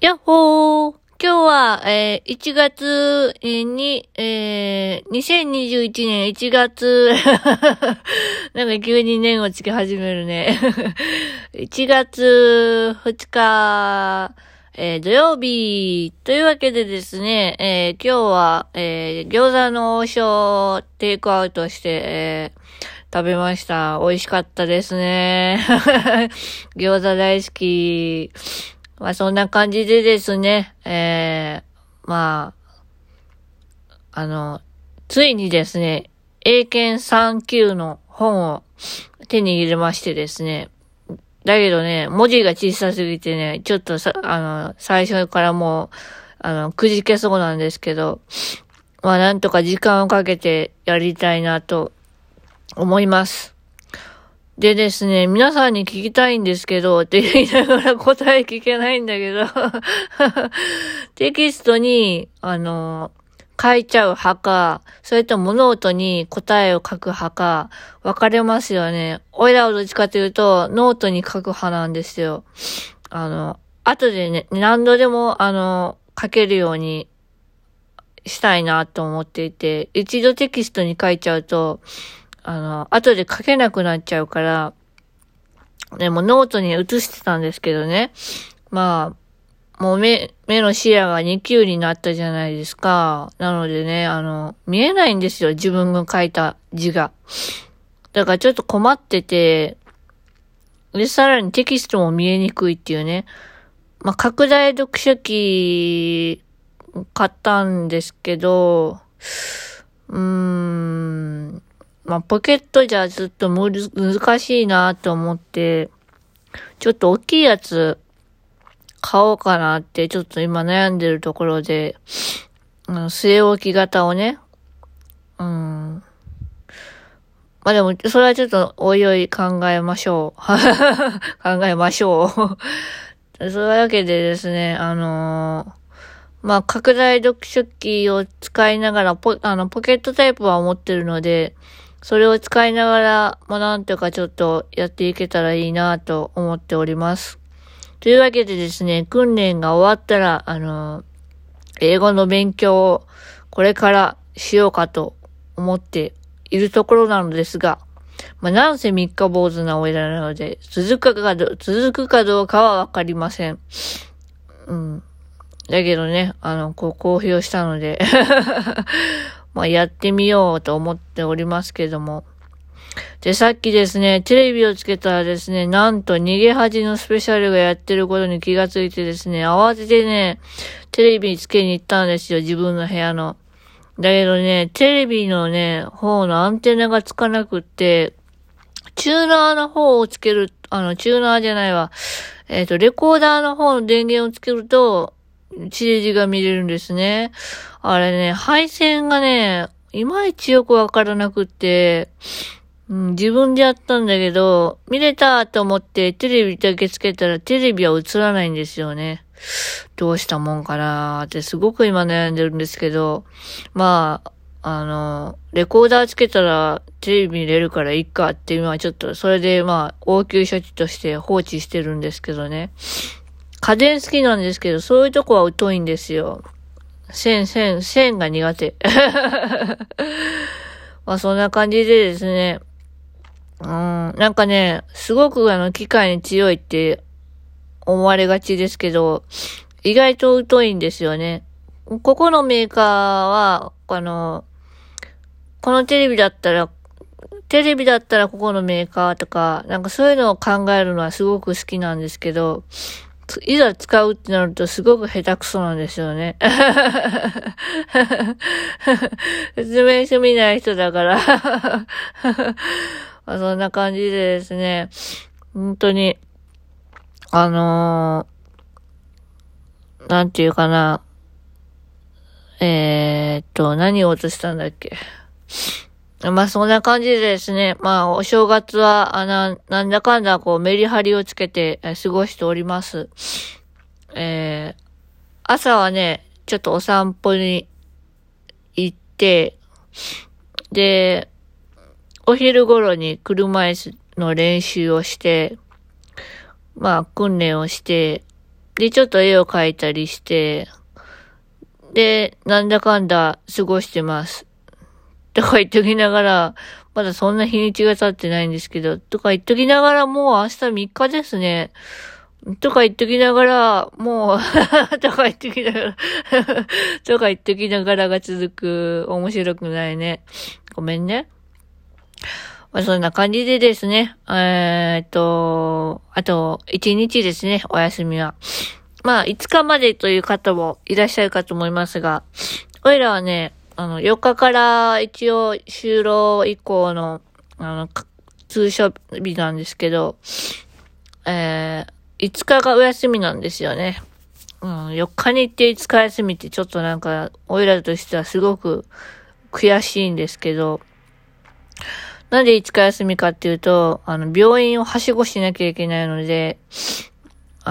やっほー今日は、えー、1月に、えー、2021年1月 なんか急に年をつけ始めるね 1月2日、えー、土曜日、というわけでですね、えー、今日は、えー、餃子の王将テイクアウトして、えー、食べました。美味しかったですね。餃子大好き。まあそんな感じでですね、えー、まあ、あの、ついにですね、英検3級の本を手に入れましてですね、だけどね、文字が小さすぎてね、ちょっとさ、あの、最初からもう、あの、くじけそうなんですけど、まあなんとか時間をかけてやりたいなと思います。でですね、皆さんに聞きたいんですけど、って言いながら答え聞けないんだけど テキストに、あの、書いちゃう派か、それともノートに答えを書く派か、分かれますよね。おいらはどっちかというと、ノートに書く派なんですよ。あの、後でね、何度でも、あの、書けるようにしたいなと思っていて、一度テキストに書いちゃうと、あの、後で書けなくなっちゃうから、でもノートに移してたんですけどね。まあ、もう目、目の視野が2級になったじゃないですか。なのでね、あの、見えないんですよ。自分が書いた字が。だからちょっと困ってて、で、さらにテキストも見えにくいっていうね。まあ、拡大読書器買ったんですけど、うーん、まあ、ポケットじゃずっとむ難しいなと思って、ちょっと大きいやつ買おうかなってちょっと今悩んでるところで、うん、据え置き型をね、うん。まあでも、それはちょっとおいおい考えましょう。考えましょう。そういうわけでですね、あのー、まあ、拡大読書器を使いながら、ポ、あの、ポケットタイプは持ってるので、それを使いながら、まあ、なんとかちょっとやっていけたらいいなと思っております。というわけでですね、訓練が終わったら、あの、英語の勉強をこれからしようかと思っているところなのですが、まあ、なんせ三日坊主なおいらなので、続くかど、続くかどうかはわかりません。うん。だけどね、あの、こう公表したのでまあ、やってみようと思っておりますけども。で、さっきですね、テレビをつけたらですね、なんと逃げ恥のスペシャルがやってることに気がついてですね、慌ててね、テレビつけに行ったんですよ、自分の部屋の。だけどね、テレビのね、方のアンテナがつかなくって、チューナーの方をつける、あの、チューナーじゃないわ。えっ、ー、と、レコーダーの方の電源をつけると、地デジが見れるんですね。あれね、配線がね、いまいちよくわからなくって、うん、自分でやったんだけど、見れたと思ってテレビだけつけたらテレビは映らないんですよね。どうしたもんかなーってすごく今悩んでるんですけど、まあ、あの、レコーダーつけたらテレビ見れるからいいかっていうのはちょっと、それでまあ、応急処置として放置してるんですけどね。家電好きなんですけど、そういうとこは疎いんですよ。線、線、線が苦手。まあそんな感じでですね。うん、なんかね、すごくあの、機械に強いって思われがちですけど、意外と疎いんですよね。ここのメーカーは、あの、このテレビだったら、テレビだったらここのメーカーとか、なんかそういうのを考えるのはすごく好きなんですけど、いざ使うってなるとすごく下手くそなんですよね。説明書見ない人だから、そんな感じでですね、本当に、あのー、なんていうかな、えー、っと、何を落としたんだっけ。まあそんな感じでですね、まあお正月は、あな、なんだかんだこうメリハリをつけて、え過ごしております。えー、朝はね、ちょっとお散歩に行って、で、お昼頃に車椅子の練習をして、まあ訓練をして、で、ちょっと絵を描いたりして、で、なんだかんだ過ごしてます。とか言っときながら、まだそんな日にちが経ってないんですけど、とか言っときながらもう明日3日ですね。とか言っときながら、もう とか言っときながら とか言っときながらが続く、面白くないね。ごめんね。まあ、そんな感じでですね、えー、っと、あと、1日ですね、お休みは。まあ、5日までという方もいらっしゃるかと思いますが、おいらはね、あの、4日から一応就労以降の、あの、通所日なんですけど、えー、5日がお休みなんですよね。うん、4日に行って5日休みってちょっとなんか、おいらとしてはすごく悔しいんですけど、なんで5日休みかっていうと、あの、病院をはしごしなきゃいけないので、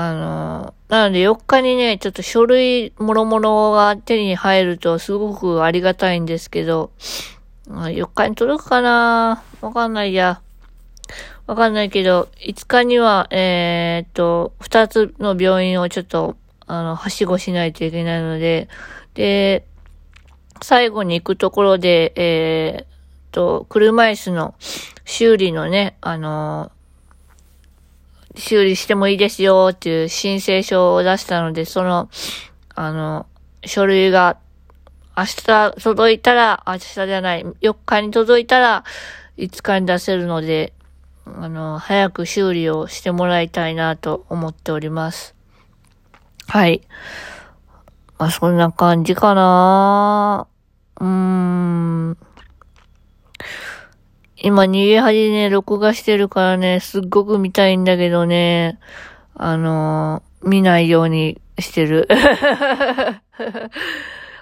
あの、なので4日にね、ちょっと書類もろもろが手に入るとすごくありがたいんですけど、4日に届くかな？わかんないや。わかんないけど、5日には、えー、っと、2つの病院をちょっと、あの、はしごしないといけないので、で、最後に行くところで、えー、っと、車椅子の修理のね、あの修理してもいいですよっていう申請書を出したので、その、あの、書類が明日届いたら、明日じゃない、4日に届いたら、5日に出せるので、あの、早く修理をしてもらいたいなと思っております。はい。まあ、そんな感じかなうーん。今逃げ恥ね、録画してるからね、すっごく見たいんだけどね、あのー、見ないようにしてる。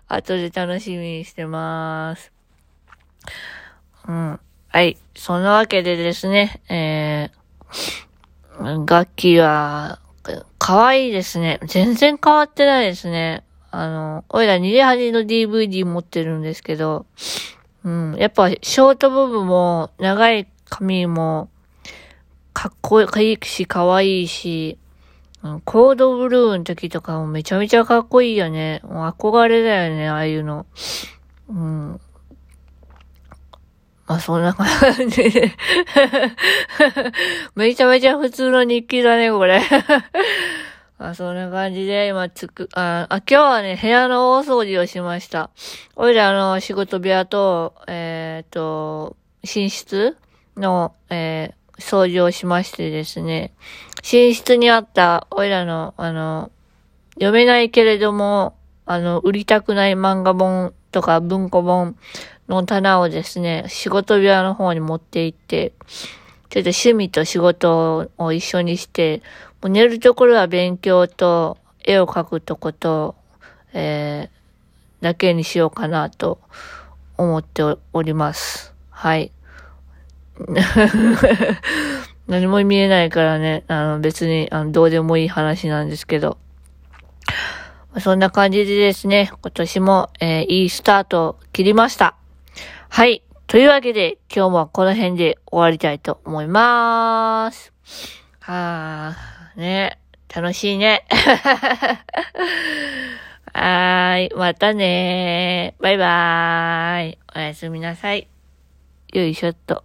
後で楽しみにしてます。うん。はい。そんなわけでですね、えー、楽器は、可愛いですね。全然変わってないですね。あの、おいら逃げ恥の DVD 持ってるんですけど、うん。やっぱ、ショートボブも、長い髪も、かっこいいし、かわいいし、うん、コードブルーの時とかもめちゃめちゃかっこいいよね。もう憧れだよね、ああいうの。うん。まあ、そんな感じで めちゃめちゃ普通の日記だね、これ あ、そんな感じで、今つく、あ、今日はね、部屋の大掃除をしました。おいらの仕事部屋と、えっ、ー、と、寝室の、えー、掃除をしましてですね、寝室にあった、おいらの、あの、読めないけれども、あの、売りたくない漫画本とか文庫本の棚をですね、仕事部屋の方に持って行って、ちょっと趣味と仕事を一緒にして、もう寝るところは勉強と絵を描くとこと、えー、だけにしようかなと思っております。はい。何も見えないからね、あの別にあのどうでもいい話なんですけど。そんな感じでですね、今年も、えー、いいスタートを切りました。はい。というわけで、今日もこの辺で終わりたいと思います。はあ。ね。楽しいね。はーい。またね。バイバーイ。おやすみなさい。よいしょっと。